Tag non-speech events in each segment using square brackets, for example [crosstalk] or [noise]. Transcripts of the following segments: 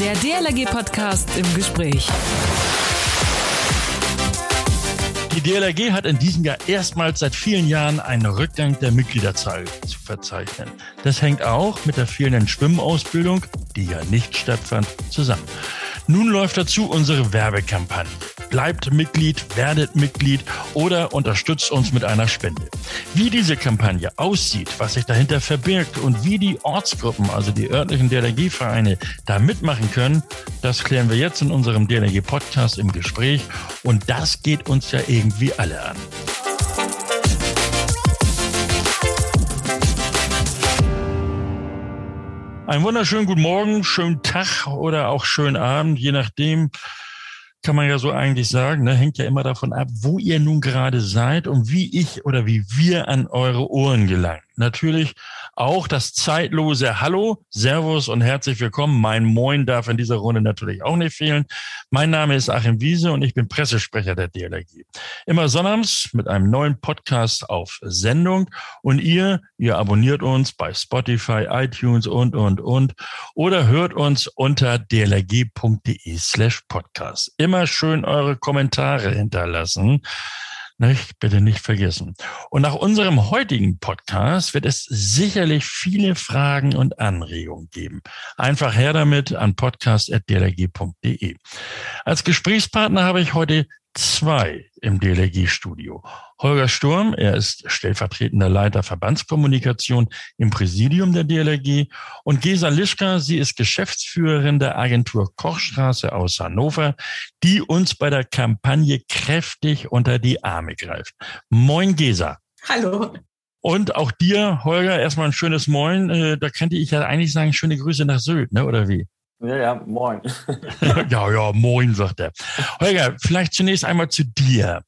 Der DLRG-Podcast im Gespräch. Die DLRG hat in diesem Jahr erstmals seit vielen Jahren einen Rückgang der Mitgliederzahl zu verzeichnen. Das hängt auch mit der fehlenden Schwimmausbildung, die ja nicht stattfand, zusammen. Nun läuft dazu unsere Werbekampagne. Bleibt Mitglied, werdet Mitglied oder unterstützt uns mit einer Spende. Wie diese Kampagne aussieht, was sich dahinter verbirgt und wie die Ortsgruppen, also die örtlichen DLRG-Vereine, da mitmachen können, das klären wir jetzt in unserem DLRG-Podcast im Gespräch. Und das geht uns ja irgendwie alle an. Einen wunderschönen guten Morgen, schönen Tag oder auch schönen Abend, je nachdem, kann man ja so eigentlich sagen, ne, hängt ja immer davon ab, wo ihr nun gerade seid und wie ich oder wie wir an eure Ohren gelangen. Natürlich auch das zeitlose Hallo, Servus und herzlich willkommen. Mein Moin darf in dieser Runde natürlich auch nicht fehlen. Mein Name ist Achim Wiese und ich bin Pressesprecher der DLRG. Immer sonnabends mit einem neuen Podcast auf Sendung und ihr, ihr abonniert uns bei Spotify, iTunes und, und, und oder hört uns unter dlrg.de slash podcast. Immer schön eure Kommentare hinterlassen. Nicht? Bitte nicht vergessen. Und nach unserem heutigen Podcast wird es sicherlich viele Fragen und Anregungen geben. Einfach her damit an podcast.dlg.de. Als Gesprächspartner habe ich heute zwei im DLRG-Studio. Holger Sturm, er ist stellvertretender Leiter Verbandskommunikation im Präsidium der DLRG und Gesa Lischka, sie ist Geschäftsführerin der Agentur Kochstraße aus Hannover, die uns bei der Kampagne kräftig unter die Arme greift. Moin Gesa. Hallo. Und auch dir, Holger, erstmal ein schönes Moin. Äh, da könnte ich ja eigentlich sagen, schöne Grüße nach Sylt, ne? oder wie? Ja, ja, moin. [laughs] ja, ja, moin, sagt er. Holger, vielleicht zunächst einmal zu dir.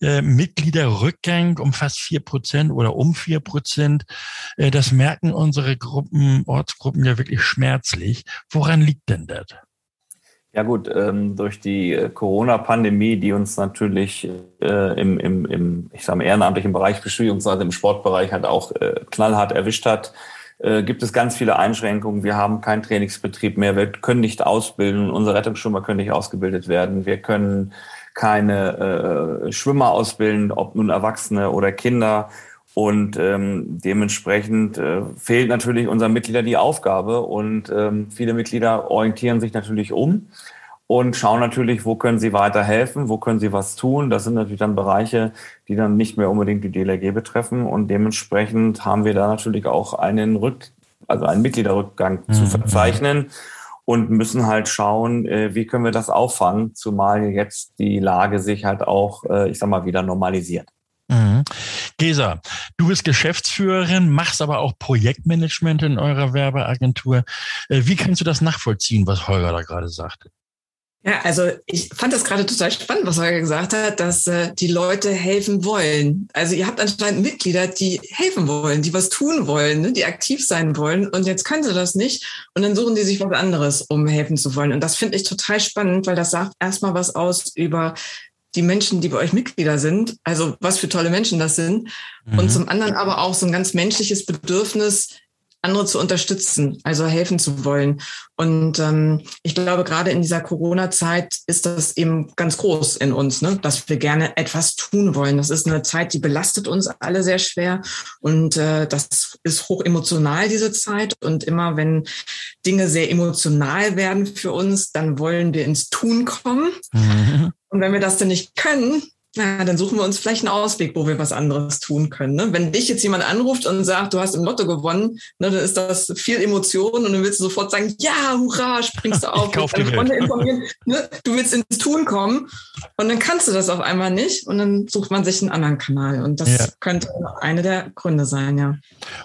Äh, Mitgliederrückgang um fast vier Prozent oder um vier Prozent. Äh, das merken unsere Gruppen, Ortsgruppen ja wirklich schmerzlich. Woran liegt denn das? Ja gut, ähm, durch die äh, Corona-Pandemie, die uns natürlich äh, im, im, im, ich sage mal, ehrenamtlichen Bereich beziehungsweise im Sportbereich halt auch äh, knallhart erwischt hat, äh, gibt es ganz viele Einschränkungen. Wir haben keinen Trainingsbetrieb mehr. Wir können nicht ausbilden. Unsere Rettungsschwimmer können nicht ausgebildet werden. Wir können keine äh, Schwimmer ausbilden, ob nun Erwachsene oder Kinder. Und ähm, dementsprechend äh, fehlt natürlich unseren Mitgliedern die Aufgabe. Und ähm, viele Mitglieder orientieren sich natürlich um und schauen natürlich, wo können sie weiterhelfen, wo können sie was tun. Das sind natürlich dann Bereiche, die dann nicht mehr unbedingt die DLRG betreffen. Und dementsprechend haben wir da natürlich auch einen Rück, also einen Mitgliederrückgang mhm. zu verzeichnen und müssen halt schauen, äh, wie können wir das auffangen, zumal jetzt die Lage sich halt auch, äh, ich sag mal, wieder normalisiert. Mhm. Gesa, du bist Geschäftsführerin, machst aber auch Projektmanagement in eurer Werbeagentur. Äh, wie kannst du das nachvollziehen, was Holger da gerade sagte? Ja, also ich fand das gerade total spannend, was Holger gesagt hat, dass äh, die Leute helfen wollen. Also ihr habt anscheinend Mitglieder, die helfen wollen, die was tun wollen, ne, die aktiv sein wollen und jetzt können sie das nicht und dann suchen die sich was anderes, um helfen zu wollen. Und das finde ich total spannend, weil das sagt erstmal was aus über die Menschen, die bei euch Mitglieder sind, also was für tolle Menschen das sind. Mhm. Und zum anderen aber auch so ein ganz menschliches Bedürfnis, andere zu unterstützen, also helfen zu wollen. Und ähm, ich glaube, gerade in dieser Corona-Zeit ist das eben ganz groß in uns, ne? dass wir gerne etwas tun wollen. Das ist eine Zeit, die belastet uns alle sehr schwer. Und äh, das ist hoch emotional, diese Zeit. Und immer wenn Dinge sehr emotional werden für uns, dann wollen wir ins Tun kommen. Mhm. Und wenn wir das dann nicht können, na, dann suchen wir uns vielleicht einen Ausweg, wo wir was anderes tun können. Ne? Wenn dich jetzt jemand anruft und sagt, du hast im Lotto gewonnen, ne, dann ist das viel Emotion und dann willst du sofort sagen, ja, hurra, springst du [laughs] auf, ich kauf Freunde informieren. Ne? Du willst ins Tun kommen und dann kannst du das auf einmal nicht und dann sucht man sich einen anderen Kanal und das ja. könnte eine der Gründe sein, ja.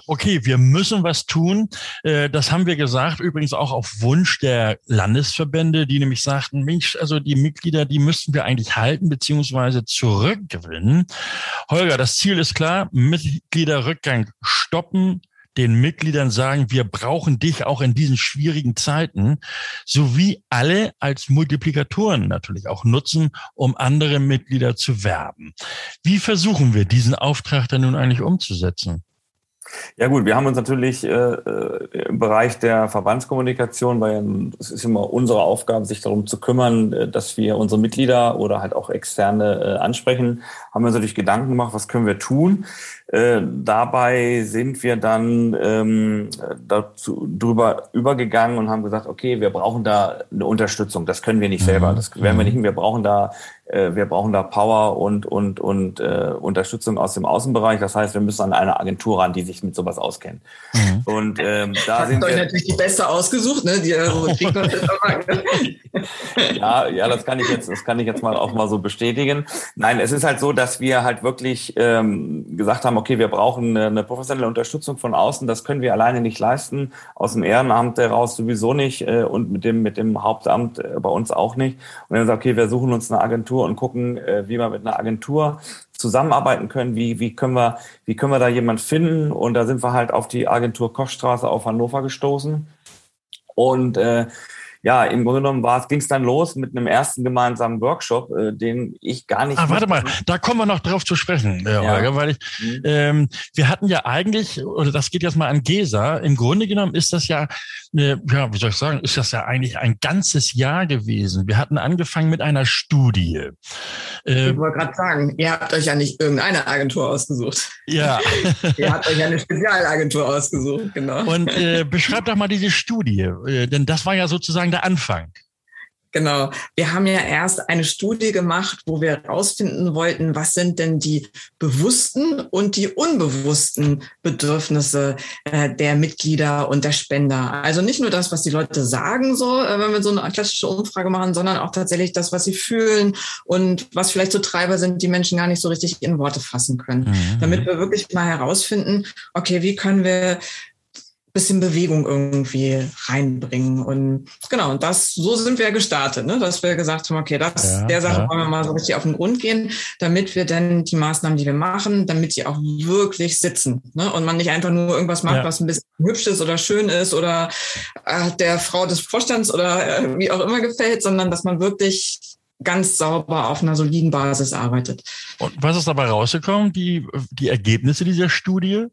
Okay, wir müssen was tun. Äh, das haben wir gesagt, übrigens auch auf Wunsch der Landesverbände, die nämlich sagten, Mensch, also die Mitglieder, die müssten wir eigentlich halten, beziehungsweise zurückgewinnen. Holger, das Ziel ist klar, Mitgliederrückgang stoppen, den Mitgliedern sagen, wir brauchen dich auch in diesen schwierigen Zeiten, sowie alle als Multiplikatoren natürlich auch nutzen, um andere Mitglieder zu werben. Wie versuchen wir diesen Auftrag dann nun eigentlich umzusetzen? Ja gut, wir haben uns natürlich äh, äh, im Bereich der Verbandskommunikation, weil es ist immer unsere Aufgabe, sich darum zu kümmern, äh, dass wir unsere Mitglieder oder halt auch Externe äh, ansprechen, haben wir uns natürlich Gedanken gemacht, was können wir tun. Äh, dabei sind wir dann ähm, dazu drüber übergegangen und haben gesagt, okay, wir brauchen da eine Unterstützung. Das können wir nicht selber. Mhm. Das werden wir nicht. Wir brauchen da äh, wir brauchen da Power und, und, und äh, Unterstützung aus dem Außenbereich. Das heißt, wir müssen an eine Agentur ran, die sich mit sowas auskennt. Mhm. Und ähm, da Habt sind euch natürlich die beste ausgesucht, ne? Die äh, [laughs] ja, ja, das kann ich jetzt, das kann ich jetzt mal auch mal so bestätigen. Nein, es ist halt so, dass wir halt wirklich ähm, gesagt haben, okay, wir brauchen eine, eine professionelle Unterstützung von außen. Das können wir alleine nicht leisten. Aus dem Ehrenamt heraus sowieso nicht äh, und mit dem mit dem Hauptamt äh, bei uns auch nicht. Und dann sagt, okay, wir suchen uns eine Agentur und gucken, äh, wie wir mit einer Agentur zusammenarbeiten können, wie, wie können wir, wie können wir da jemand finden? Und da sind wir halt auf die Agentur Kochstraße auf Hannover gestoßen. Und äh, ja, im Grunde genommen ging es dann los mit einem ersten gemeinsamen Workshop, äh, den ich gar nicht. Ah, warte mal, da kommen wir noch drauf zu sprechen, ja. Holger, weil ich, mhm. ähm, wir hatten ja eigentlich, oder das geht jetzt mal an Gesa, im Grunde genommen ist das ja, äh, ja, wie soll ich sagen, ist das ja eigentlich ein ganzes Jahr gewesen. Wir hatten angefangen mit einer Studie. Äh, ich wollte gerade sagen, ihr habt euch ja nicht irgendeine Agentur ausgesucht. Ja. [laughs] ihr habt euch eine Spezialagentur ausgesucht, genau. Und äh, beschreibt doch mal diese Studie, äh, denn das war ja sozusagen der Anfang. Genau. Wir haben ja erst eine Studie gemacht, wo wir herausfinden wollten, was sind denn die bewussten und die unbewussten Bedürfnisse äh, der Mitglieder und der Spender. Also nicht nur das, was die Leute sagen, so, äh, wenn wir so eine klassische Umfrage machen, sondern auch tatsächlich das, was sie fühlen und was vielleicht so Treiber sind, die Menschen gar nicht so richtig in Worte fassen können. Mhm. Damit wir wirklich mal herausfinden, okay, wie können wir bisschen Bewegung irgendwie reinbringen. Und genau, und das, so sind wir gestartet, ne? dass wir gesagt haben, okay, das, ja, der Sache ja. wollen wir mal so richtig auf den Grund gehen, damit wir dann die Maßnahmen, die wir machen, damit sie auch wirklich sitzen. Ne? Und man nicht einfach nur irgendwas macht, ja. was ein bisschen hübsch ist oder schön ist oder äh, der Frau des Vorstands oder äh, wie auch immer gefällt, sondern dass man wirklich ganz sauber auf einer soliden Basis arbeitet. Und was ist dabei rausgekommen, die, die Ergebnisse dieser Studie?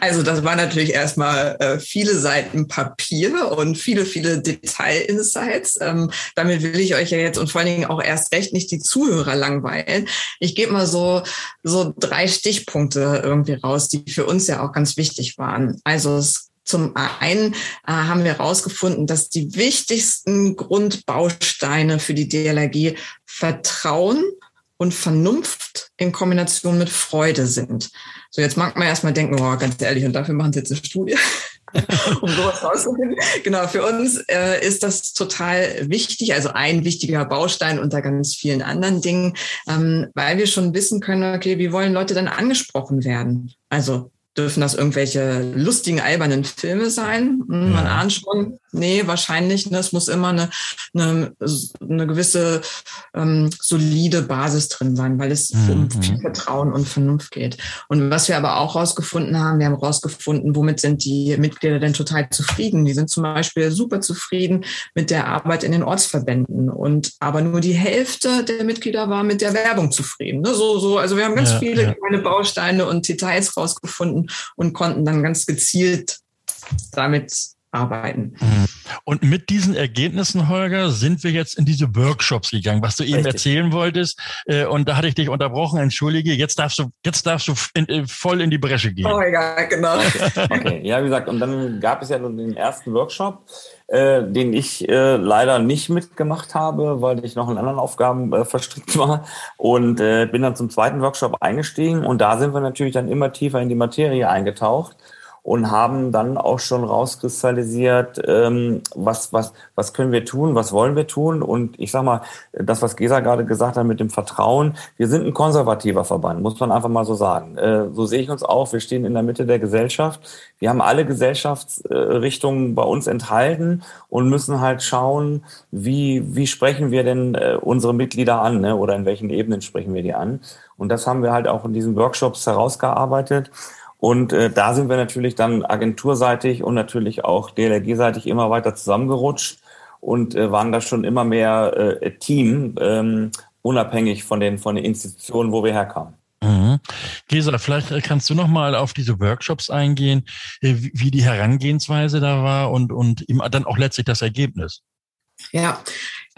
Also das war natürlich erstmal äh, viele Seiten Papier und viele, viele Detail-Insights. Ähm, damit will ich euch ja jetzt und vor allen Dingen auch erst recht nicht die Zuhörer langweilen. Ich gebe mal so, so drei Stichpunkte irgendwie raus, die für uns ja auch ganz wichtig waren. Also es zum einen äh, haben wir herausgefunden, dass die wichtigsten Grundbausteine für die DLRG Vertrauen und Vernunft in Kombination mit Freude sind. So, jetzt mag man erstmal denken, oh, ganz ehrlich, und dafür machen sie jetzt eine Studie, [laughs] um sowas rauszufinden. Genau, für uns äh, ist das total wichtig, also ein wichtiger Baustein unter ganz vielen anderen Dingen, ähm, weil wir schon wissen können, okay, wie wollen Leute dann angesprochen werden? Also dürfen das irgendwelche lustigen, albernen Filme sein? Hm, man ja. ahnt schon, nee, wahrscheinlich. Ne? Es muss immer eine, eine, eine gewisse ähm, solide Basis drin sein, weil es mhm. um viel Vertrauen und Vernunft geht. Und was wir aber auch rausgefunden haben, wir haben rausgefunden, womit sind die Mitglieder denn total zufrieden? Die sind zum Beispiel super zufrieden mit der Arbeit in den Ortsverbänden und aber nur die Hälfte der Mitglieder war mit der Werbung zufrieden. Ne? So, so, also wir haben ganz ja, viele ja. kleine Bausteine und Details rausgefunden und konnten dann ganz gezielt damit arbeiten. Mhm. Und mit diesen Ergebnissen, Holger, sind wir jetzt in diese Workshops gegangen, was du eben Richtig. erzählen wolltest. Äh, und da hatte ich dich unterbrochen, entschuldige. Jetzt darfst du, jetzt darfst du in, äh, voll in die Bresche gehen. Oh ja, genau. Okay. [laughs] okay. Ja, wie gesagt, und dann gab es ja den ersten Workshop, äh, den ich äh, leider nicht mitgemacht habe, weil ich noch in anderen Aufgaben äh, verstrickt war. Und äh, bin dann zum zweiten Workshop eingestiegen. Und da sind wir natürlich dann immer tiefer in die Materie eingetaucht und haben dann auch schon rauskristallisiert, ähm, was, was, was können wir tun, was wollen wir tun. Und ich sag mal, das, was Gesa gerade gesagt hat mit dem Vertrauen, wir sind ein konservativer Verband, muss man einfach mal so sagen. Äh, so sehe ich uns auch. Wir stehen in der Mitte der Gesellschaft. Wir haben alle Gesellschaftsrichtungen bei uns enthalten und müssen halt schauen, wie, wie sprechen wir denn äh, unsere Mitglieder an ne? oder in welchen Ebenen sprechen wir die an. Und das haben wir halt auch in diesen Workshops herausgearbeitet. Und äh, da sind wir natürlich dann agenturseitig und natürlich auch DLRG-seitig immer weiter zusammengerutscht und äh, waren da schon immer mehr äh, Team, ähm, unabhängig von den, von den Institutionen, wo wir herkamen. Mhm. Gesa, vielleicht kannst du noch mal auf diese Workshops eingehen, äh, wie die Herangehensweise da war und, und dann auch letztlich das Ergebnis. Ja,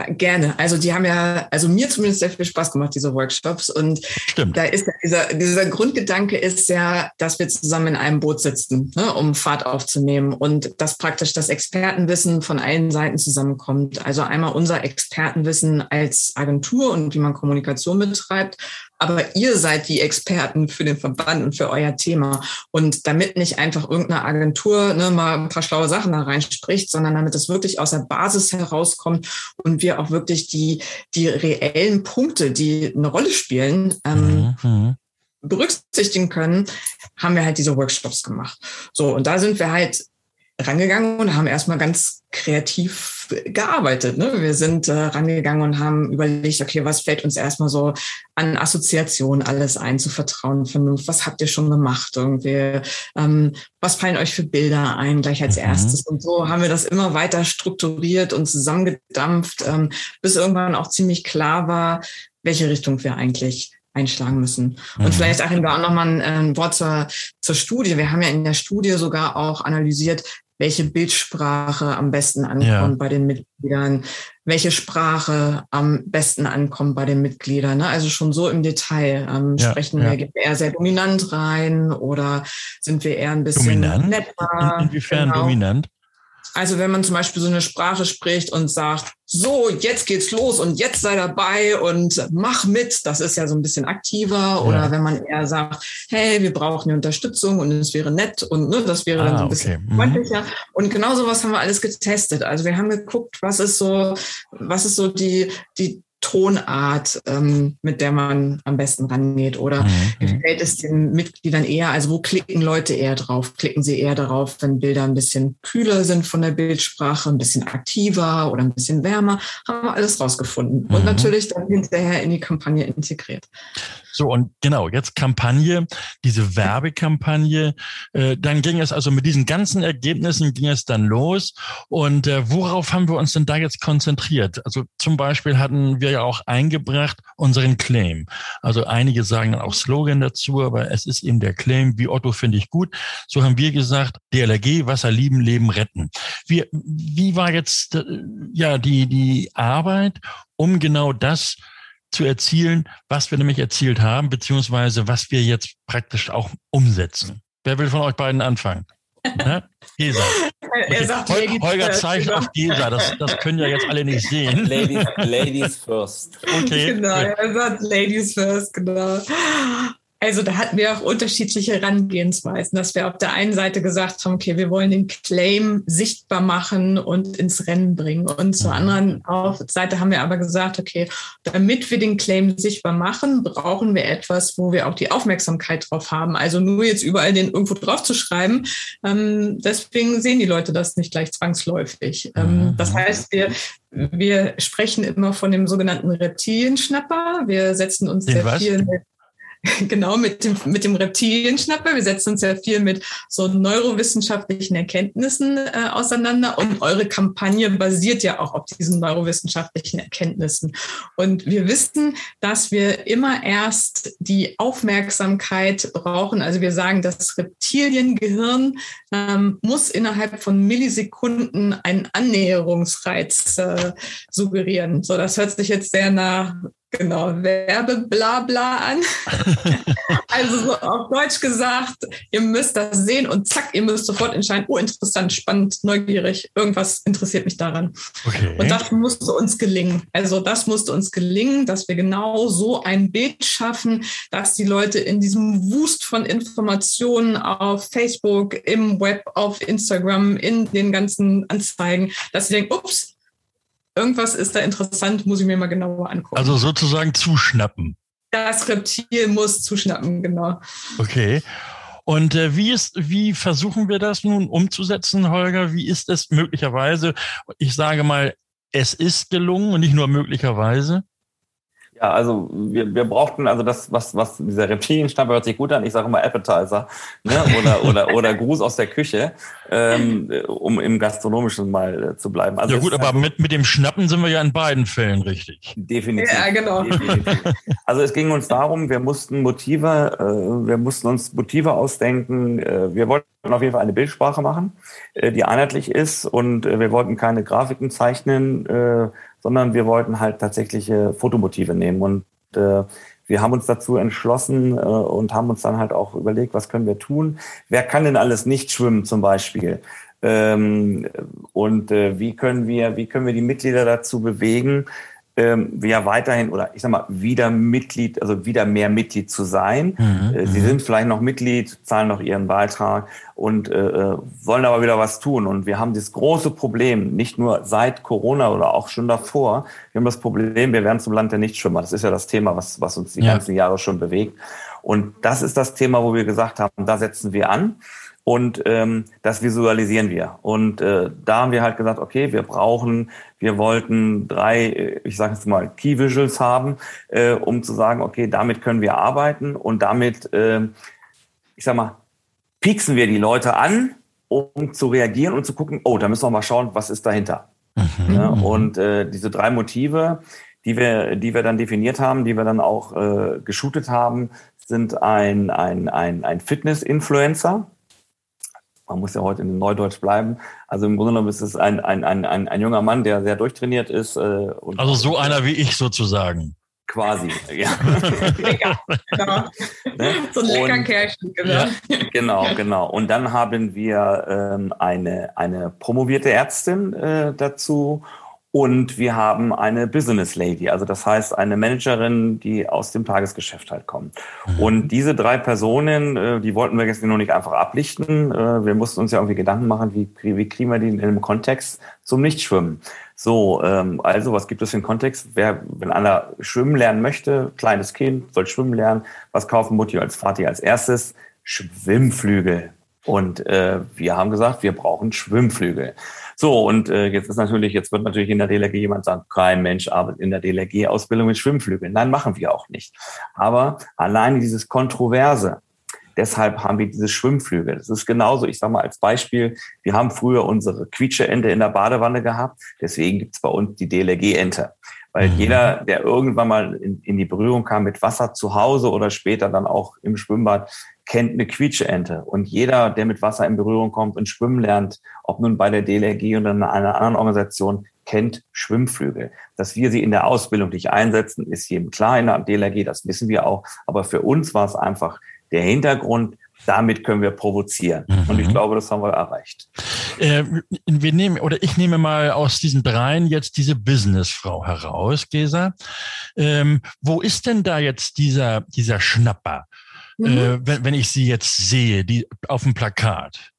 gerne. Also die haben ja, also mir zumindest sehr viel Spaß gemacht, diese Workshops. Und Stimmt. da ist dieser, dieser Grundgedanke ist ja, dass wir zusammen in einem Boot sitzen, ne, um Fahrt aufzunehmen und dass praktisch das Expertenwissen von allen Seiten zusammenkommt. Also einmal unser Expertenwissen als Agentur und wie man Kommunikation betreibt, aber ihr seid die Experten für den Verband und für euer Thema. Und damit nicht einfach irgendeine Agentur ne, mal ein paar schlaue Sachen da reinspricht, sondern damit es wirklich aus der Basis herauskommt und wir auch wirklich die, die reellen Punkte, die eine Rolle spielen, ähm, mhm. berücksichtigen können, haben wir halt diese Workshops gemacht. So, und da sind wir halt rangegangen und haben erstmal ganz kreativ gearbeitet. Ne? Wir sind äh, rangegangen und haben überlegt, okay, was fällt uns erstmal so an Assoziationen alles ein zu Vertrauen, Vernunft, was habt ihr schon gemacht irgendwie, ähm, was fallen euch für Bilder ein gleich als mhm. erstes und so haben wir das immer weiter strukturiert und zusammengedampft, ähm, bis irgendwann auch ziemlich klar war, welche Richtung wir eigentlich einschlagen müssen. Und mhm. vielleicht, Achim, da auch nochmal ein, ein Wort zur, zur Studie. Wir haben ja in der Studie sogar auch analysiert, welche Bildsprache am besten ankommt ja. bei den Mitgliedern, welche Sprache am besten ankommt bei den Mitgliedern. Ne? Also schon so im Detail. Ähm, ja, sprechen ja. wir eher sehr dominant rein oder sind wir eher ein bisschen dominant? netter? In, inwiefern genau. dominant? Also wenn man zum Beispiel so eine Sprache spricht und sagt, so, jetzt geht's los und jetzt sei dabei und mach mit, das ist ja so ein bisschen aktiver. Ja. Oder wenn man eher sagt, hey, wir brauchen eine Unterstützung und es wäre nett und ne, das wäre ah, dann so ein bisschen okay. Mhm. freundlicher. Und genau sowas haben wir alles getestet. Also wir haben geguckt, was ist so, was ist so die, die Tonart, ähm, mit der man am besten rangeht? Oder mhm. gefällt es den Mitgliedern eher? Also wo klicken Leute eher drauf? Klicken sie eher darauf, wenn Bilder ein bisschen kühler sind von der Bildsprache, ein bisschen aktiver oder ein bisschen wärmer? Haben wir alles rausgefunden. Mhm. Und natürlich dann hinterher in die Kampagne integriert. So, und genau, jetzt Kampagne, diese Werbekampagne. Äh, dann ging es also mit diesen ganzen Ergebnissen ging es dann los. Und äh, worauf haben wir uns denn da jetzt konzentriert? Also zum Beispiel hatten wir ja auch eingebracht unseren Claim. Also einige sagen dann auch Slogan dazu, aber es ist eben der Claim, wie Otto finde ich gut. So haben wir gesagt, DLRG, Wasser lieben, Leben retten. Wie, wie war jetzt äh, ja die, die Arbeit, um genau das zu erzielen, was wir nämlich erzielt haben, beziehungsweise was wir jetzt praktisch auch umsetzen. Wer will von euch beiden anfangen? [laughs] Ne? Gesa. Okay. Sagt, Hol Holger zeigt genau. auf Gesa, das, das können ja jetzt alle nicht sehen. [laughs] Ladies, ladies first. Okay. Genau, er sagt Ladies first, genau. Also da hatten wir auch unterschiedliche Herangehensweisen, dass wir auf der einen Seite gesagt haben, okay, wir wollen den Claim sichtbar machen und ins Rennen bringen. Und zur mhm. anderen Seite haben wir aber gesagt, okay, damit wir den Claim sichtbar machen, brauchen wir etwas, wo wir auch die Aufmerksamkeit drauf haben. Also nur jetzt überall den irgendwo drauf zu schreiben. Ähm, deswegen sehen die Leute das nicht gleich zwangsläufig. Ähm, mhm. das heißt, wir, wir sprechen immer von dem sogenannten Reptilienschnapper. Wir setzen uns den sehr was? viel mit [laughs] genau mit dem, mit dem Reptilienschnapper. Wir setzen uns ja viel mit so neurowissenschaftlichen Erkenntnissen äh, auseinander und eure Kampagne basiert ja auch auf diesen neurowissenschaftlichen Erkenntnissen. Und wir wissen, dass wir immer erst die Aufmerksamkeit brauchen. Also wir sagen, das Reptiliengehirn ähm, muss innerhalb von Millisekunden einen Annäherungsreiz äh, suggerieren. So, das hört sich jetzt sehr nach Genau, Werbeblabla an. [laughs] also so auf Deutsch gesagt, ihr müsst das sehen und zack, ihr müsst sofort entscheiden, oh, interessant, spannend, neugierig, irgendwas interessiert mich daran. Okay. Und das musste uns gelingen. Also das musste uns gelingen, dass wir genau so ein Bild schaffen, dass die Leute in diesem Wust von Informationen auf Facebook, im Web, auf Instagram, in den ganzen Anzeigen, dass sie denken, ups, irgendwas ist da interessant, muss ich mir mal genauer angucken. Also sozusagen zuschnappen. Das Reptil muss zuschnappen, genau. Okay. Und äh, wie ist, wie versuchen wir das nun umzusetzen, Holger? Wie ist es möglicherweise? Ich sage mal, es ist gelungen und nicht nur möglicherweise. Ja, also wir, wir brauchten also das, was, was dieser Reptilienstamp hört sich gut an. Ich sage immer Appetizer ne? oder, oder, oder Gruß aus der Küche, ähm, um im Gastronomischen mal äh, zu bleiben. Also ja gut, aber halt mit, mit dem Schnappen sind wir ja in beiden Fällen richtig. Definitiv. Ja, genau. Definitiv. Also es ging uns darum, wir mussten Motive, äh, wir mussten uns Motive ausdenken. Äh, wir wollten auf jeden Fall eine Bildsprache machen, äh, die einheitlich ist und äh, wir wollten keine Grafiken zeichnen, äh, sondern wir wollten halt tatsächliche Fotomotive nehmen. Und äh, wir haben uns dazu entschlossen äh, und haben uns dann halt auch überlegt, was können wir tun? Wer kann denn alles nicht schwimmen zum Beispiel? Ähm, und äh, wie können wir, wie können wir die Mitglieder dazu bewegen, ähm, ja weiterhin oder ich sag mal wieder Mitglied, also wieder mehr Mitglied zu sein. Mhm. Äh, sie mhm. sind vielleicht noch Mitglied, zahlen noch ihren Beitrag und äh, äh, wollen aber wieder was tun. Und wir haben das große Problem, nicht nur seit Corona oder auch schon davor, wir haben das Problem, wir werden zum Land der Nichtschwimmer. Das ist ja das Thema, was, was uns die ja. ganzen Jahre schon bewegt. Und das ist das Thema, wo wir gesagt haben, da setzen wir an. Und ähm, das visualisieren wir. Und äh, da haben wir halt gesagt, okay, wir brauchen, wir wollten drei, äh, ich sage jetzt mal, Key Visuals haben, äh, um zu sagen, okay, damit können wir arbeiten und damit, äh, ich sag mal, pieksen wir die Leute an, um zu reagieren und zu gucken, oh, da müssen wir mal schauen, was ist dahinter. Mhm. Ja, und äh, diese drei Motive, die wir, die wir dann definiert haben, die wir dann auch äh, geshootet haben, sind ein, ein, ein, ein Fitness-Influencer, man muss ja heute in Neudeutsch bleiben. Also im Grunde genommen ist es ein, ein, ein, ein, ein junger Mann, der sehr durchtrainiert ist. Äh, also so einer wie ich sozusagen. Quasi, ja. [laughs] lecker, genau. Ne? So ein lecker und, Kerlchen, genau. Ja. Genau, genau. Und dann haben wir ähm, eine, eine promovierte Ärztin äh, dazu und wir haben eine Business Lady, also das heißt eine Managerin, die aus dem Tagesgeschäft halt kommt. Mhm. Und diese drei Personen, äh, die wollten wir jetzt noch nicht einfach ablichten. Äh, wir mussten uns ja irgendwie Gedanken machen, wie, wie kriegen wir die in einem Kontext zum Nichtschwimmen. So, ähm, also was gibt es für einen Kontext? Wer, wenn einer schwimmen lernen möchte, kleines Kind soll schwimmen lernen, was kaufen Mutti als Vati als erstes? Schwimmflügel. Und äh, wir haben gesagt, wir brauchen Schwimmflügel. So, und äh, jetzt ist natürlich, jetzt wird natürlich in der DLRG jemand sagen, kein Mensch arbeitet in der DLRG-Ausbildung mit Schwimmflügeln. Nein, machen wir auch nicht. Aber alleine dieses Kontroverse, deshalb haben wir diese Schwimmflügel. Das ist genauso, ich sage mal als Beispiel, wir haben früher unsere Quietsche-Ente in der Badewanne gehabt, deswegen gibt's bei uns die DLRG-Ente. Weil mhm. jeder, der irgendwann mal in, in, die Berührung kam mit Wasser zu Hause oder später dann auch im Schwimmbad, kennt eine Quietscheente. Und jeder, der mit Wasser in Berührung kommt und schwimmen lernt, ob nun bei der DLRG oder in einer anderen Organisation, kennt Schwimmflügel. Dass wir sie in der Ausbildung nicht einsetzen, ist jedem klar in der DLRG, das wissen wir auch. Aber für uns war es einfach der Hintergrund, damit können wir provozieren. Mhm. Und ich mhm. glaube, das haben wir erreicht. Äh, wir nehmen, oder ich nehme mal aus diesen dreien jetzt diese Businessfrau heraus, Gesa. Ähm, wo ist denn da jetzt dieser, dieser Schnapper? Mhm. äh, wenn, wenn ich sie jetzt sehe, die auf dem Plakat?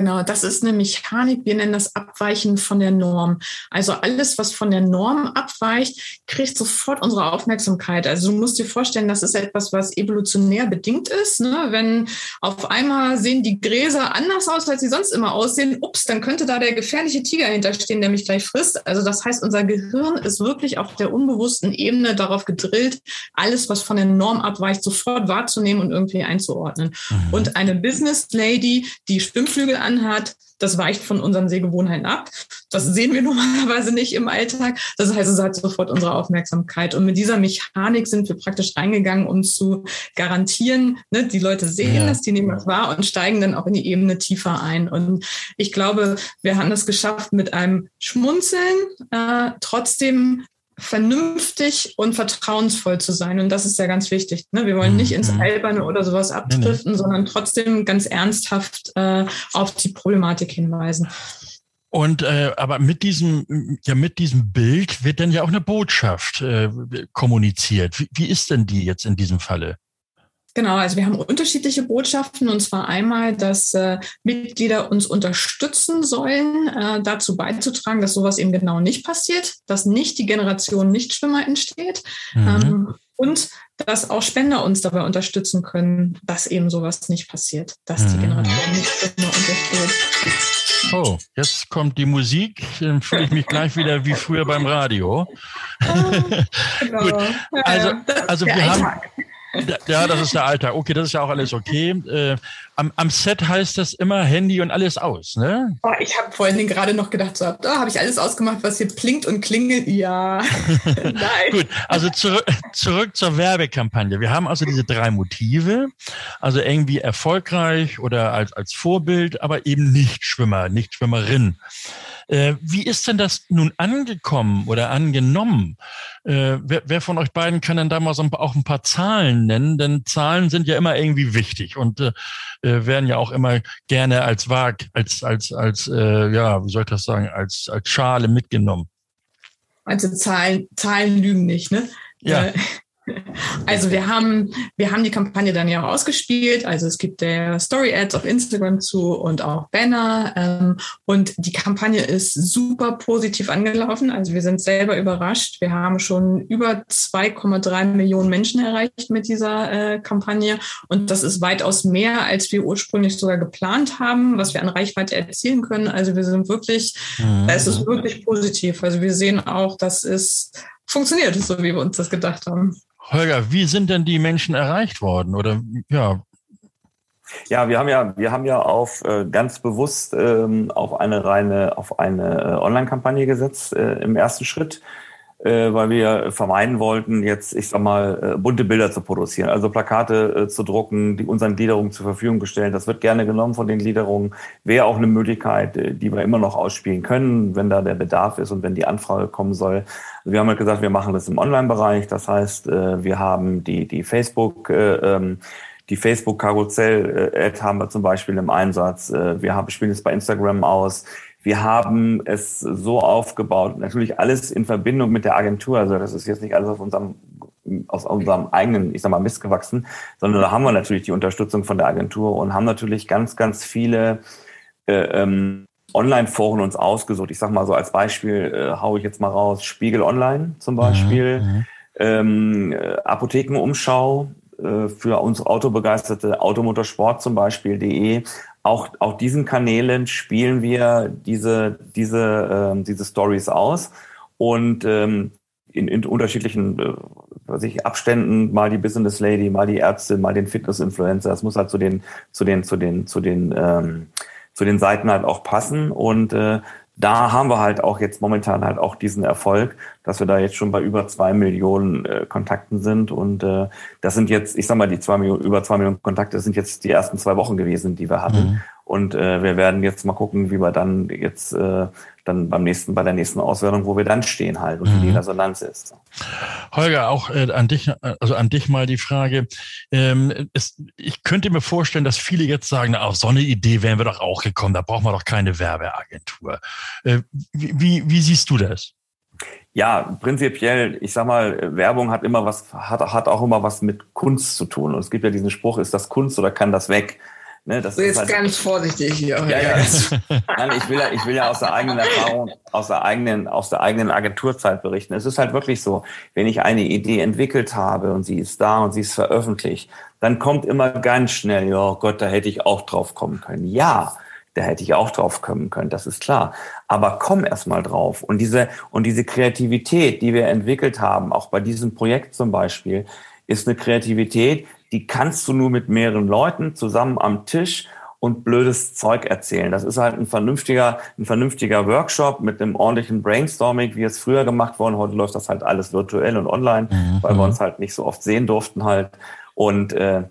Genau, das ist eine Mechanik. Wir nennen das Abweichen von der Norm. Also alles, was von der Norm abweicht, kriegt sofort unsere Aufmerksamkeit. Also du musst dir vorstellen, das ist etwas, was evolutionär bedingt ist. Ne? Wenn auf einmal sehen die Gräser anders aus, als sie sonst immer aussehen, ups, dann könnte da der gefährliche Tiger hinterstehen, der mich gleich frisst. Also das heißt, unser Gehirn ist wirklich auf der unbewussten Ebene darauf gedrillt, alles, was von der Norm abweicht, sofort wahrzunehmen und irgendwie einzuordnen. Mhm. Und eine Business Lady, die Schwimmflügel an anhat, das weicht von unseren Sehgewohnheiten ab. Das sehen wir [laughs] normalerweise nicht im Alltag. Das heißt, es hat sofort unsere Aufmerksamkeit. Und mit dieser Mechanik sind wir praktisch reingegangen, um zu garantieren, ne, die Leute sehen ja. das, die nehmen das wahr und steigen dann auch in die Ebene tiefer ein. Und ich glaube, wir haben es geschafft, mit einem Schmunzeln äh, trotzdem vernünftig und vertrauensvoll zu sein. Und das ist ja ganz wichtig. Ne? Wir wollen nicht ins mhm. Alberne oder sowas abdriften, sondern trotzdem ganz ernsthaft äh, auf die Problematik hinweisen. Und äh, aber mit diesem, ja, mit diesem Bild wird dann ja auch eine Botschaft äh, kommuniziert. Wie, wie ist denn die jetzt in diesem Falle? Genau, also wir haben unterschiedliche Botschaften und zwar einmal, dass äh, Mitglieder uns unterstützen sollen, äh, dazu beizutragen, dass sowas eben genau nicht passiert, dass nicht die Generation Nichtschwimmer entsteht mhm. ähm, und dass auch Spender uns dabei unterstützen können, dass eben sowas nicht passiert, dass die mhm. Generation Nichtschwimmer untersteht. Oh, jetzt kommt die Musik. Dann fühle ich mich gleich wieder wie früher beim Radio. [laughs] genau. Gut. Also, also wir haben, ja, das ist der Alltag. Okay, das ist ja auch alles okay. Äh, am, am, Set heißt das immer Handy und alles aus, ne? Oh, ich habe vorhin gerade noch gedacht, so, da habe ich alles ausgemacht, was hier blinkt und klingelt. Ja. [laughs] Nein. Gut, also zurück, zurück zur Werbekampagne. Wir haben also diese drei Motive, also irgendwie erfolgreich oder als, als Vorbild, aber eben nicht Schwimmer, nicht Schwimmerin. Äh, wie ist denn das nun angekommen oder angenommen? Äh, wer, wer, von euch beiden kann denn da mal so ein, auch ein paar Zahlen nennen? Denn Zahlen sind ja immer irgendwie wichtig und äh, äh werden ja auch immer gerne als Wag, als, als, als, äh, ja, wie soll ich das sagen, als, als Schale mitgenommen. Also Zahlen, Zahlen lügen nicht, ne? Ja. Äh, also wir haben, wir haben die Kampagne dann ja auch ausgespielt. Also es gibt der Story Ads auf Instagram zu und auch Banner. Ähm, und die Kampagne ist super positiv angelaufen. Also wir sind selber überrascht. Wir haben schon über 2,3 Millionen Menschen erreicht mit dieser äh, Kampagne. Und das ist weitaus mehr, als wir ursprünglich sogar geplant haben, was wir an Reichweite erzielen können. Also wir sind wirklich, mhm. es ist wirklich positiv. Also wir sehen auch, dass es funktioniert, so wie wir uns das gedacht haben. Holger, wie sind denn die Menschen erreicht worden? Oder ja. Ja, wir haben ja, wir haben ja auf äh, ganz bewusst ähm, auf eine reine, auf eine äh, Online-Kampagne gesetzt äh, im ersten Schritt äh, weil wir vermeiden wollten, jetzt, ich sag mal, äh, bunte Bilder zu produzieren, also Plakate äh, zu drucken, die unseren Gliederungen zur Verfügung gestellt. Das wird gerne genommen von den Gliederungen. Wäre auch eine Möglichkeit, äh, die wir immer noch ausspielen können, wenn da der Bedarf ist und wenn die Anfrage kommen soll. Wir haben halt gesagt, wir machen das im Online-Bereich. Das heißt, äh, wir haben die, die Facebook, äh, ähm, die Facebook-Karussell-Ad haben wir zum Beispiel im Einsatz. Wir haben, spielen es bei Instagram aus. Wir haben es so aufgebaut, natürlich alles in Verbindung mit der Agentur. Also das ist jetzt nicht alles aus unserem, aus unserem eigenen, ich sag mal, Mist gewachsen, sondern da haben wir natürlich die Unterstützung von der Agentur und haben natürlich ganz, ganz viele äh, ähm, Online-Foren uns ausgesucht. Ich sag mal so als Beispiel, äh, hau ich jetzt mal raus, Spiegel Online zum Beispiel, mhm. mhm. ähm, äh, Apothekenumschau, äh, für uns Autobegeisterte, Automotorsport zum Beispiel.de auch, auch diesen Kanälen spielen wir diese, diese, äh, diese Stories aus und ähm, in, in unterschiedlichen äh, was ich, Abständen, mal die Business Lady, mal die Ärztin, mal den Fitness-Influencer. Das muss halt zu den, zu den, zu den, zu den, ähm, zu den Seiten halt auch passen. Und äh, da haben wir halt auch jetzt momentan halt auch diesen Erfolg, dass wir da jetzt schon bei über zwei Millionen äh, Kontakten sind. Und äh, das sind jetzt, ich sag mal, die zwei Millionen, über zwei Millionen Kontakte das sind jetzt die ersten zwei Wochen gewesen, die wir hatten. Mhm. Und äh, wir werden jetzt mal gucken, wie wir dann jetzt äh, dann beim nächsten, bei der nächsten Auswertung, wo wir dann stehen halt und mhm. wie die Resonanz ist. Holger, auch äh, an dich, also an dich mal die Frage. Ähm, es, ich könnte mir vorstellen, dass viele jetzt sagen, auf so eine Idee wären wir doch auch gekommen, da brauchen wir doch keine Werbeagentur. Äh, wie, wie, wie siehst du das? Ja, prinzipiell, ich sag mal, Werbung hat immer was, hat, hat auch immer was mit Kunst zu tun. Und es gibt ja diesen Spruch, ist das Kunst oder kann das weg? Ne, das so jetzt halt, ganz vorsichtig hier. Ja, ja. [laughs] Nein, ich will ja, ich will ja aus der eigenen Erfahrung, aus der eigenen, aus der eigenen Agenturzeit berichten. Es ist halt wirklich so, wenn ich eine Idee entwickelt habe und sie ist da und sie ist veröffentlicht, dann kommt immer ganz schnell, ja Gott, da hätte ich auch drauf kommen können. Ja, da hätte ich auch drauf kommen können, das ist klar. Aber komm erst mal drauf. Und diese, und diese Kreativität, die wir entwickelt haben, auch bei diesem Projekt zum Beispiel, ist eine Kreativität, die kannst du nur mit mehreren Leuten zusammen am Tisch und blödes Zeug erzählen. Das ist halt ein vernünftiger, ein vernünftiger Workshop mit einem ordentlichen Brainstorming, wie es früher gemacht worden. Heute läuft das halt alles virtuell und online, mhm. weil wir uns halt nicht so oft sehen durften halt. Und äh,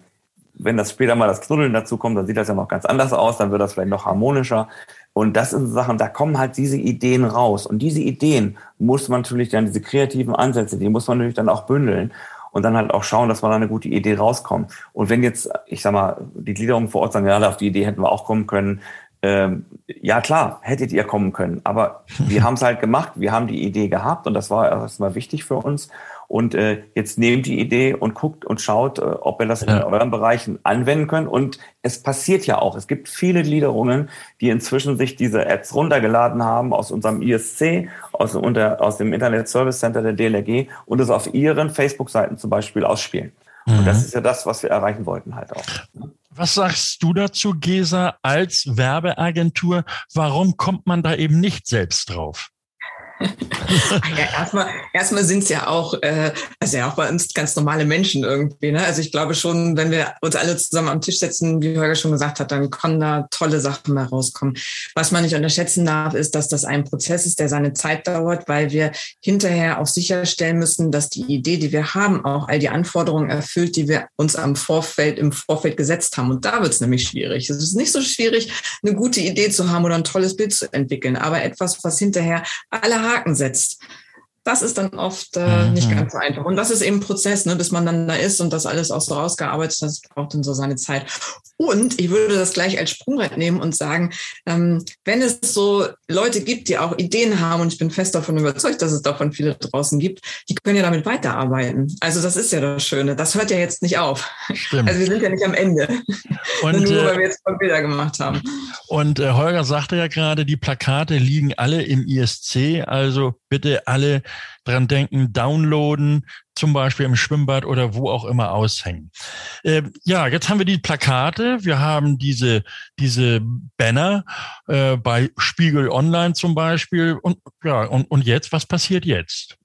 wenn das später mal das Knuddeln dazu kommt, dann sieht das ja noch ganz anders aus, dann wird das vielleicht noch harmonischer. Und das sind Sachen, da kommen halt diese Ideen raus. Und diese Ideen muss man natürlich dann, diese kreativen Ansätze, die muss man natürlich dann auch bündeln und dann halt auch schauen, dass man da eine gute Idee rauskommt. Und wenn jetzt, ich sag mal, die Gliederung vor Ort sagen, ja, auf die Idee hätten wir auch kommen können, ähm, ja klar, hättet ihr kommen können. Aber wir [laughs] haben es halt gemacht, wir haben die Idee gehabt und das war erstmal wichtig für uns. Und äh, jetzt nehmt die Idee und guckt und schaut, äh, ob ihr das ja. in euren Bereichen anwenden könnt. Und es passiert ja auch. Es gibt viele Gliederungen, die inzwischen sich diese Apps runtergeladen haben aus unserem ISC, aus, unter, aus dem Internet Service Center der DLRG und es auf ihren Facebook-Seiten zum Beispiel ausspielen. Mhm. Und das ist ja das, was wir erreichen wollten halt auch. Was sagst du dazu, Gesa, als Werbeagentur? Warum kommt man da eben nicht selbst drauf? [laughs] ja, erstmal, erstmal sind es ja auch, äh, also ja auch bei uns ganz normale Menschen irgendwie. Ne? Also ich glaube schon, wenn wir uns alle zusammen am Tisch setzen, wie Holger schon gesagt hat, dann können da tolle Sachen mehr rauskommen. Was man nicht unterschätzen darf, ist, dass das ein Prozess ist, der seine Zeit dauert, weil wir hinterher auch sicherstellen müssen, dass die Idee, die wir haben, auch all die Anforderungen erfüllt, die wir uns am Vorfeld, im Vorfeld gesetzt haben. Und da wird es nämlich schwierig. Es ist nicht so schwierig, eine gute Idee zu haben oder ein tolles Bild zu entwickeln, aber etwas, was hinterher alle Haken setzt. Das ist dann oft äh, nicht ganz so einfach. Und das ist eben ein Prozess, ne, bis man dann da ist und das alles auch so rausgearbeitet hat. Das braucht dann so seine Zeit. Und ich würde das gleich als Sprungbrett nehmen und sagen, ähm, wenn es so Leute gibt, die auch Ideen haben, und ich bin fest davon überzeugt, dass es davon viele draußen gibt, die können ja damit weiterarbeiten. Also das ist ja das Schöne. Das hört ja jetzt nicht auf. Stimmt. Also wir sind ja nicht am Ende. Und, Nur weil wir jetzt ein paar Bilder gemacht haben. Und äh, Holger sagte ja gerade, die Plakate liegen alle im ISC. Also bitte alle dran denken, downloaden, zum Beispiel im Schwimmbad oder wo auch immer aushängen. Äh, ja, jetzt haben wir die Plakate, wir haben diese, diese Banner äh, bei Spiegel Online zum Beispiel. Und ja, und, und jetzt, was passiert jetzt?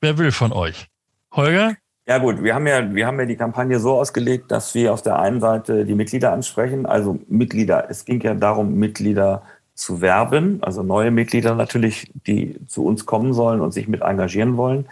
Wer will von euch? Holger? Ja gut, wir haben ja, wir haben ja die Kampagne so ausgelegt, dass wir auf der einen Seite die Mitglieder ansprechen, also Mitglieder. Es ging ja darum, Mitglieder zu werben, also neue Mitglieder natürlich, die zu uns kommen sollen und sich mit engagieren wollen.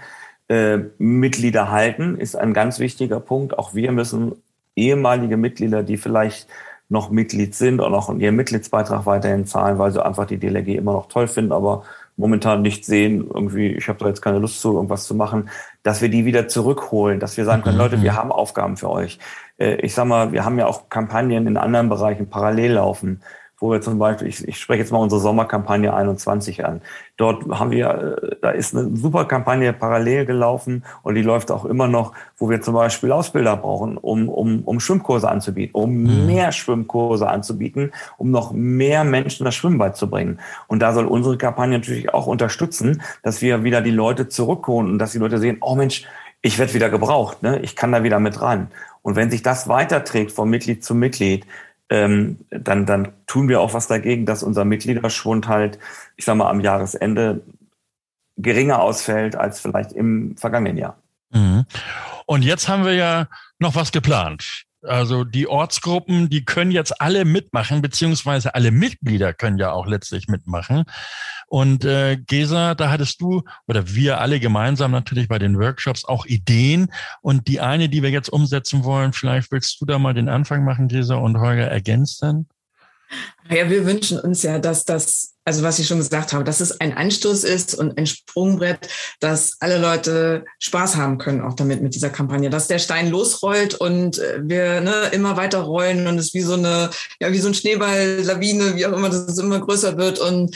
Äh, Mitglieder halten ist ein ganz wichtiger Punkt. Auch wir müssen ehemalige Mitglieder, die vielleicht noch Mitglied sind und auch ihren Mitgliedsbeitrag weiterhin zahlen, weil sie einfach die DLG immer noch toll finden, aber momentan nicht sehen, irgendwie, ich habe da jetzt keine Lust zu, irgendwas zu machen, dass wir die wieder zurückholen, dass wir sagen können, mhm. Leute, wir haben Aufgaben für euch. Äh, ich sag mal, wir haben ja auch Kampagnen in anderen Bereichen parallel laufen wo wir zum Beispiel, ich, ich spreche jetzt mal unsere Sommerkampagne 21 an. Dort haben wir, äh, da ist eine super Kampagne parallel gelaufen und die läuft auch immer noch, wo wir zum Beispiel Ausbilder brauchen, um, um, um Schwimmkurse anzubieten, um mhm. mehr Schwimmkurse anzubieten, um noch mehr Menschen das Schwimmen beizubringen. Und da soll unsere Kampagne natürlich auch unterstützen, dass wir wieder die Leute zurückholen und dass die Leute sehen, oh Mensch, ich werde wieder gebraucht, ne? ich kann da wieder mit ran. Und wenn sich das weiterträgt von Mitglied zu Mitglied, ähm, dann, dann tun wir auch was dagegen, dass unser Mitgliederschwund halt, ich sag mal, am Jahresende geringer ausfällt als vielleicht im vergangenen Jahr. Mhm. Und jetzt haben wir ja noch was geplant. Also die Ortsgruppen, die können jetzt alle mitmachen, beziehungsweise alle Mitglieder können ja auch letztlich mitmachen. Und äh, Gesa, da hattest du oder wir alle gemeinsam natürlich bei den Workshops auch Ideen. Und die eine, die wir jetzt umsetzen wollen, vielleicht willst du da mal den Anfang machen, Gesa, und Holger ergänzt dann? Ja, wir wünschen uns ja, dass das, also was ich schon gesagt habe, dass es ein Anstoß ist und ein Sprungbrett, dass alle Leute Spaß haben können auch damit mit dieser Kampagne, dass der Stein losrollt und äh, wir ne, immer weiter rollen und es wie so eine, ja, wie so ein Schneeball, Lawine, wie auch immer, dass es immer größer wird und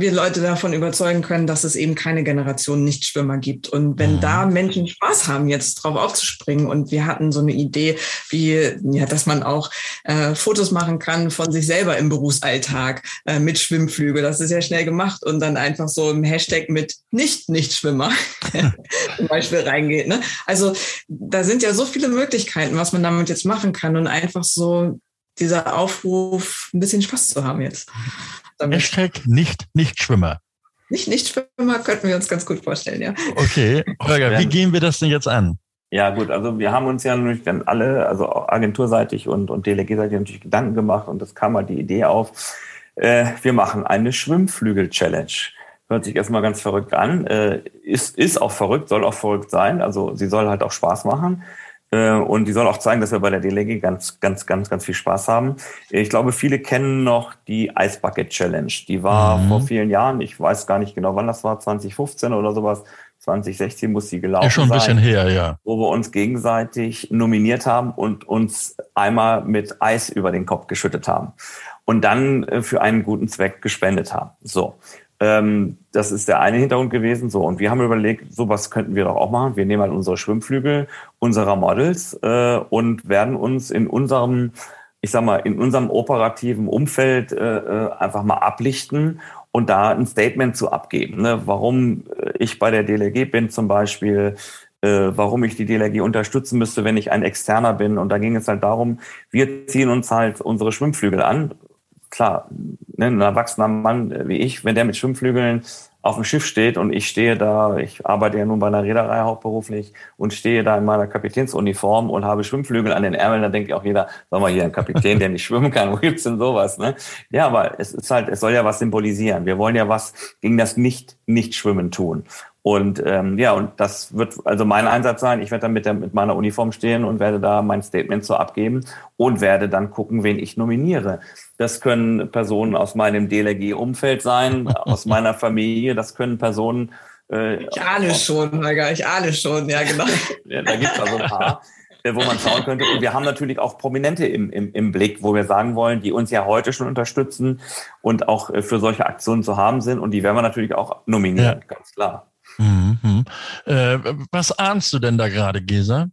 wir Leute davon überzeugen können, dass es eben keine Generation Nichtschwimmer gibt. Und wenn mhm. da Menschen Spaß haben, jetzt drauf aufzuspringen und wir hatten so eine Idee, wie, ja, dass man auch äh, Fotos machen kann von sich selber im Berufsalltag äh, mit Schwimmflüge. Das ist ja schnell gemacht und dann einfach so im Hashtag mit Nicht-Nichtschwimmer [laughs] zum Beispiel reingeht. Ne? Also da sind ja so viele Möglichkeiten, was man damit jetzt machen kann und einfach so dieser Aufruf, ein bisschen Spaß zu haben jetzt damit. Hashtag nicht Nichtschwimmer. Nicht Nichtschwimmer könnten wir uns ganz gut vorstellen, ja. Okay, Holger, wie gehen wir das denn jetzt an? Ja, gut, also wir haben uns ja natürlich dann alle, also auch agenturseitig und, und DLG-seitig natürlich Gedanken gemacht und es kam halt die Idee auf, äh, wir machen eine Schwimmflügel-Challenge. Hört sich erstmal ganz verrückt an, äh, ist, ist auch verrückt, soll auch verrückt sein, also sie soll halt auch Spaß machen. Äh, und die soll auch zeigen, dass wir bei der DLG ganz, ganz, ganz, ganz viel Spaß haben. Ich glaube, viele kennen noch die Ice Bucket Challenge. Die war mhm. vor vielen Jahren, ich weiß gar nicht genau, wann das war, 2015 oder sowas. 2016 muss sie gelaufen sein. Ja, schon ein bisschen her, ja. Wo wir uns gegenseitig nominiert haben und uns einmal mit Eis über den Kopf geschüttet haben. Und dann äh, für einen guten Zweck gespendet haben. So. Ähm, das ist der eine Hintergrund gewesen. So, und wir haben überlegt, sowas könnten wir doch auch machen. Wir nehmen halt unsere Schwimmflügel unserer Models äh, und werden uns in unserem, ich sag mal, in unserem operativen Umfeld äh, äh einfach mal ablichten und da ein Statement zu abgeben. Ne? Warum ich bei der DLG bin zum Beispiel, äh, warum ich die DLRG unterstützen müsste, wenn ich ein Externer bin. Und da ging es halt darum, wir ziehen uns halt unsere Schwimmflügel an. Klar, ne, ein erwachsener Mann wie ich, wenn der mit Schwimmflügeln auf dem Schiff steht und ich stehe da, ich arbeite ja nun bei einer Reederei hauptberuflich und stehe da in meiner Kapitänsuniform und habe Schwimmflügel an den Ärmeln, dann denkt auch jeder, sag mal hier ein Kapitän, der nicht [laughs] schwimmen kann, wo gibt's denn sowas, ne? Ja, aber es ist halt, es soll ja was symbolisieren. Wir wollen ja was gegen das nicht nicht schwimmen tun. Und ähm, ja, und das wird also mein Einsatz sein. Ich werde dann mit, der, mit meiner Uniform stehen und werde da mein Statement so abgeben und werde dann gucken, wen ich nominiere. Das können Personen aus meinem DLRG-Umfeld sein, [laughs] aus meiner Familie. Das können Personen. Äh, ich ahne schon, Holger, ich ahne schon, ja, genau. [laughs] ja, da gibt es also ein paar äh, wo man schauen könnte. Und wir haben natürlich auch Prominente im, im, im Blick, wo wir sagen wollen, die uns ja heute schon unterstützen und auch äh, für solche Aktionen zu haben sind. Und die werden wir natürlich auch nominieren, ja. ganz klar. Mhm. Äh, was ahnst du denn da gerade, Gesa?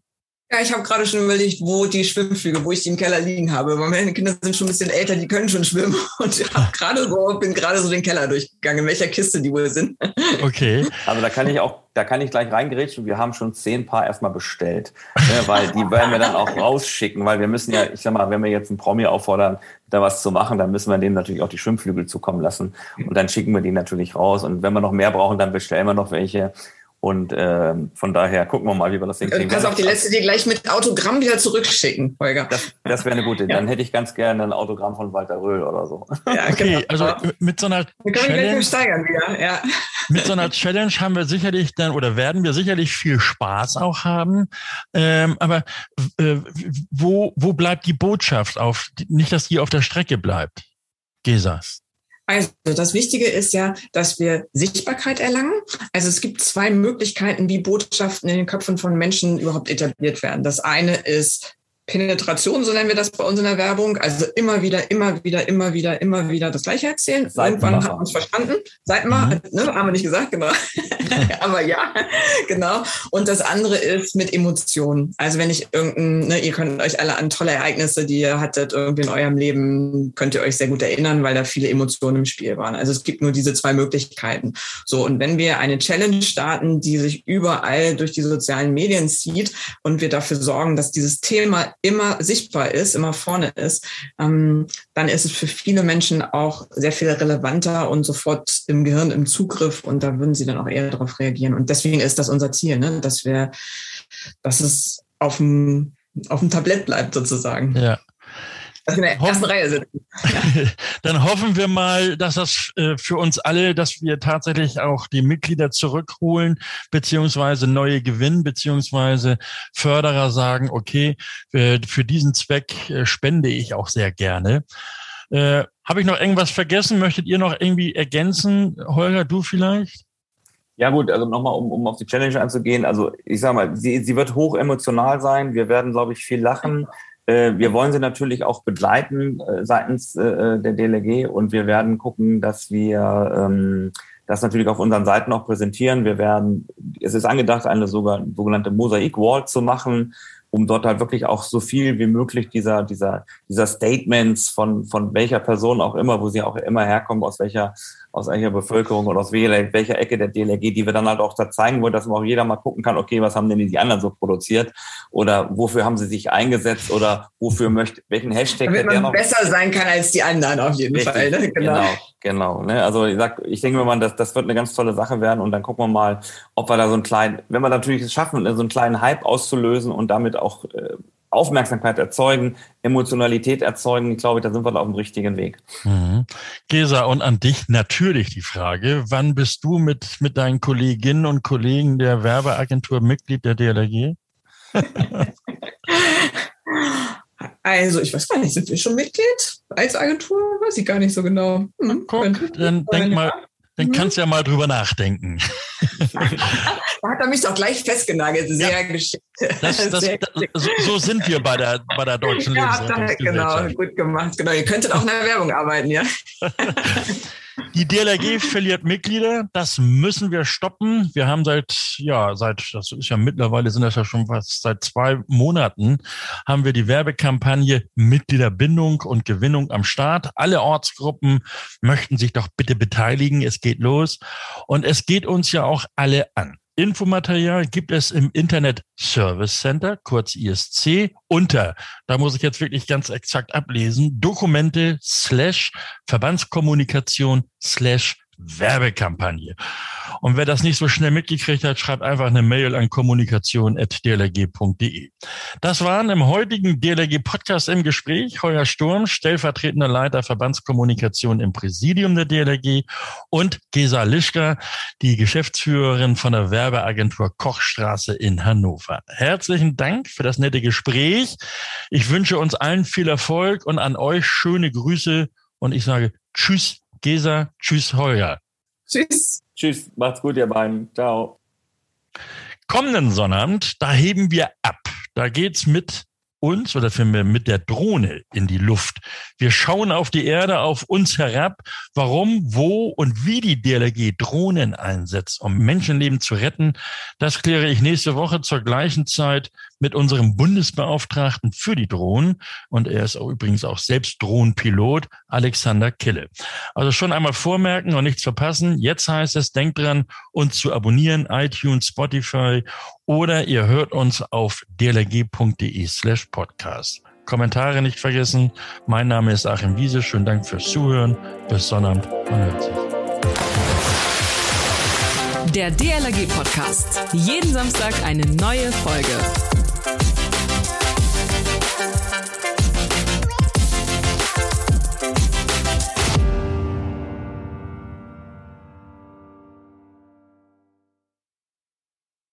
Ja, ich habe gerade schon überlegt, wo die Schwimmflüge, wo ich die im Keller liegen habe. Weil meine Kinder sind schon ein bisschen älter, die können schon schwimmen. [laughs] Und ich gerade so, bin gerade so den Keller durchgegangen, in welcher Kiste die wohl sind. Okay. Also da kann ich auch, da kann ich gleich reingerätschen. Wir haben schon zehn Paar erstmal bestellt. Ne, weil die werden wir dann auch rausschicken, weil wir müssen ja, ich sag mal, wenn wir jetzt einen Promi auffordern, da was zu machen, dann müssen wir denen natürlich auch die Schwimmflügel zukommen lassen. Und dann schicken wir die natürlich raus. Und wenn wir noch mehr brauchen, dann bestellen wir noch welche. Und äh, von daher gucken wir mal, wie wir das hinkriegen. Pass auf, die letzte dir gleich mit Autogramm wieder zurückschicken, Holger. Das, das wäre eine gute. Ja. Dann hätte ich ganz gerne ein Autogramm von Walter Röhl oder so. Ja, okay, genau. also mit so einer wir können Challenge, steigern wieder. Ja. Mit so einer Challenge haben wir sicherlich dann oder werden wir sicherlich viel Spaß auch haben. Ähm, aber äh, wo, wo bleibt die Botschaft auf? Nicht, dass die auf der Strecke bleibt. Gesa. Also das Wichtige ist ja, dass wir Sichtbarkeit erlangen. Also es gibt zwei Möglichkeiten, wie Botschaften in den Köpfen von Menschen überhaupt etabliert werden. Das eine ist Penetration, so nennen wir das bei uns in der Werbung. Also immer wieder, immer wieder, immer wieder, immer wieder das Gleiche erzählen. Irgendwann haben wir uns verstanden. Seid mal, mhm. ne, haben wir nicht gesagt, genau. [laughs] Aber ja, genau. Und das andere ist mit Emotionen. Also wenn ich irgendein, ne, ihr könnt euch alle an tolle Ereignisse, die ihr hattet irgendwie in eurem Leben, könnt ihr euch sehr gut erinnern, weil da viele Emotionen im Spiel waren. Also es gibt nur diese zwei Möglichkeiten. So, und wenn wir eine Challenge starten, die sich überall durch die sozialen Medien zieht und wir dafür sorgen, dass dieses Thema immer sichtbar ist, immer vorne ist, ähm, dann ist es für viele Menschen auch sehr viel relevanter und sofort im Gehirn im Zugriff und da würden sie dann auch eher darauf reagieren. Und deswegen ist das unser Ziel, ne? dass wir, dass es auf dem, auf dem Tablett bleibt sozusagen. Ja dass wir in der ersten Reihe sitzen. [laughs] Dann hoffen wir mal, dass das äh, für uns alle, dass wir tatsächlich auch die Mitglieder zurückholen, beziehungsweise neue gewinnen, beziehungsweise Förderer sagen, okay, für diesen Zweck äh, spende ich auch sehr gerne. Äh, Habe ich noch irgendwas vergessen? Möchtet ihr noch irgendwie ergänzen? Holger, du vielleicht? Ja gut, also nochmal, um, um auf die Challenge einzugehen. Also ich sag mal, sie, sie wird hoch emotional sein. Wir werden, glaube ich, viel lachen. Äh, wir wollen sie natürlich auch begleiten äh, seitens äh, der DLG und wir werden gucken, dass wir ähm, das natürlich auf unseren Seiten auch präsentieren. Wir werden, es ist angedacht, eine sogenannte Mosaik-Wall zu machen, um dort halt wirklich auch so viel wie möglich dieser, dieser, dieser Statements von, von welcher Person auch immer, wo sie auch immer herkommen, aus welcher, aus welcher Bevölkerung oder aus welcher, Ecke der DLRG, die wir dann halt auch da zeigen wollen, dass man auch jeder mal gucken kann, okay, was haben denn die anderen so produziert oder wofür haben sie sich eingesetzt oder wofür möchte, welchen Hashtag Damit man der noch besser sein kann als die anderen auf jeden Richtig, Fall. Ne? Genau. genau, genau. Ne? Also ich sag, ich denke mir mal, das, das wird eine ganz tolle Sache werden und dann gucken wir mal, ob wir da so einen kleinen, wenn wir natürlich es schaffen, so einen kleinen Hype auszulösen und damit auch äh, Aufmerksamkeit erzeugen, Emotionalität erzeugen. Ich glaube, da sind wir da auf dem richtigen Weg. Mhm. Gesa, und an dich natürlich die Frage, wann bist du mit, mit deinen Kolleginnen und Kollegen der Werbeagentur Mitglied der DLRG? [laughs] Also, ich weiß gar nicht, sind wir schon Mitglied als Agentur? Weiß ich gar nicht so genau. Hm, Guck, dann denk mal, dann mhm. kannst du ja mal drüber nachdenken. [laughs] da hat er mich doch gleich festgenagelt. Sehr ja. geschickt. Das, das, Sehr das, so sind wir bei der, bei der deutschen ja, Genau, gut gemacht. Genau, ihr könntet auch in der Werbung arbeiten, ja. [laughs] Die DLRG verliert Mitglieder. Das müssen wir stoppen. Wir haben seit, ja, seit, das ist ja mittlerweile sind das ja schon fast seit zwei Monaten, haben wir die Werbekampagne Mitgliederbindung und Gewinnung am Start. Alle Ortsgruppen möchten sich doch bitte beteiligen. Es geht los. Und es geht uns ja auch alle an. Infomaterial gibt es im Internet Service Center, kurz ISC, unter, da muss ich jetzt wirklich ganz exakt ablesen, Dokumente slash Verbandskommunikation slash Werbekampagne. Und wer das nicht so schnell mitgekriegt hat, schreibt einfach eine Mail an kommunikation.dlg.de. Das waren im heutigen DLRG Podcast im Gespräch Heuer Sturm, stellvertretender Leiter Verbandskommunikation im Präsidium der DLRG und Gesa Lischka, die Geschäftsführerin von der Werbeagentur Kochstraße in Hannover. Herzlichen Dank für das nette Gespräch. Ich wünsche uns allen viel Erfolg und an euch schöne Grüße und ich sage Tschüss Gesa, tschüss, Holger. Tschüss. Tschüss, macht's gut, ihr beiden. Ciao. Kommenden Sonnabend, da heben wir ab. Da geht's mit uns oder vielmehr mit der Drohne in die Luft. Wir schauen auf die Erde, auf uns herab, warum, wo und wie die DLRG Drohnen einsetzt, um Menschenleben zu retten. Das kläre ich nächste Woche zur gleichen Zeit mit unserem Bundesbeauftragten für die Drohnen. Und er ist auch übrigens auch selbst Drohnenpilot, Alexander Kille. Also schon einmal vormerken und nichts verpassen. Jetzt heißt es, denkt dran, uns zu abonnieren, iTunes, Spotify oder ihr hört uns auf dlg.de slash podcast. Kommentare nicht vergessen. Mein Name ist Achim Wiese. Schönen Dank fürs Zuhören. Bis Sonnabend. Man hört sich. Der DLRG Podcast. Jeden Samstag eine neue Folge. you.